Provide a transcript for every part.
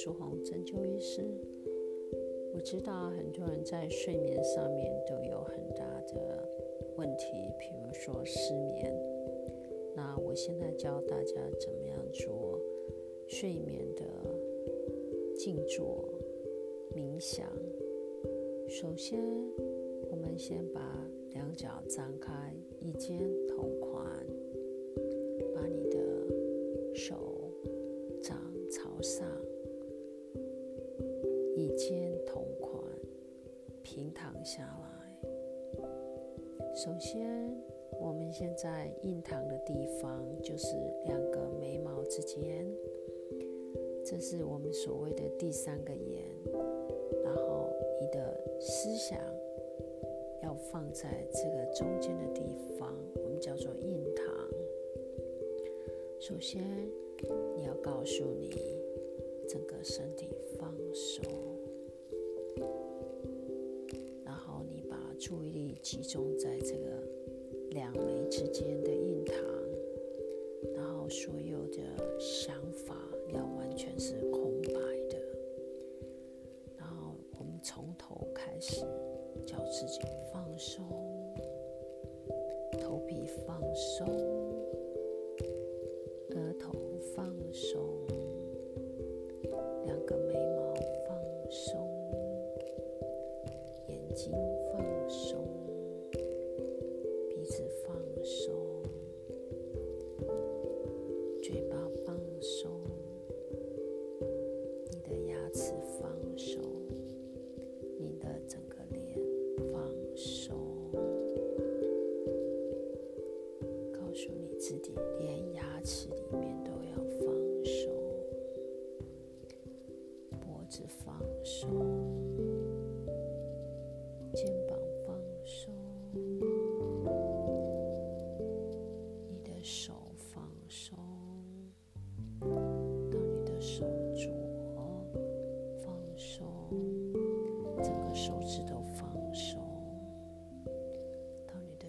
舒红针灸医师。我知道很多人在睡眠上面都有很大的问题，比如说失眠。那我现在教大家怎么样做睡眠的静坐冥想。首先，我们先把两脚张开，一肩同宽，把你的手掌朝上，肩同宽，平躺下来。首先，我们现在印堂的地方就是两个眉毛之间，这是我们所谓的第三个眼。然后，你的思想要放在这个中间的地方，我们叫做印堂。首先，你要告诉你整个身体放松，集中在这个两眉之间的印堂，然后所有的想法要完全是空白的。然后我们从头开始，叫自己放松，头皮放松。额头放松，两个眉毛放松，眼睛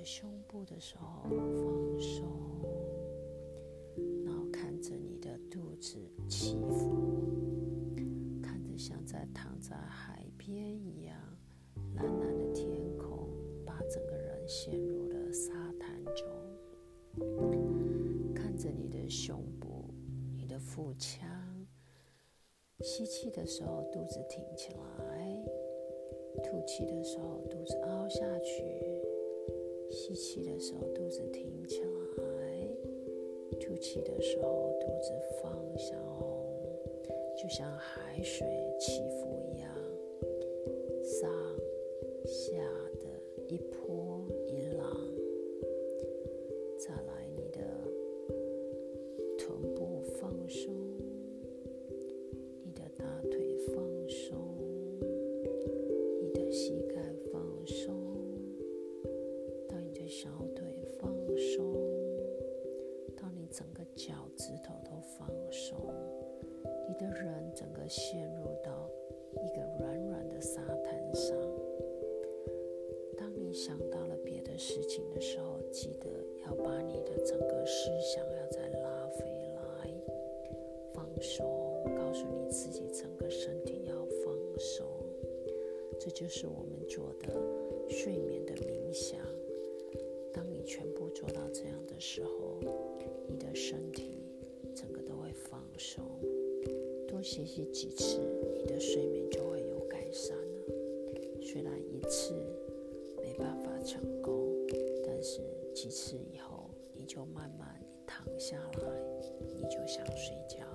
胸部的时候放松，然后看着你的肚子起伏。看着像在躺在海边一样，蓝蓝的天空，把整个人陷入了沙滩中。看着你的胸部、你的腹腔，吸气的时候肚子挺起来，吐气的时候肚子凹下去。吸气的时候肚子挺起来，吐气的时候肚子放下。就像海水起伏一样，撒的人整个陷入到一个软软的沙滩上。当你想到了别的事情的时候，记得要把你的整个思想要再拉回来，放松，告诉你自己整个身体要放松。这就是我们做的睡眠的冥想。当你全部做到这样的时候，歇息几次，你的睡眠就会有改善了。虽然一次没办法成功，但是几次以后，你就慢慢躺下来。你就想睡觉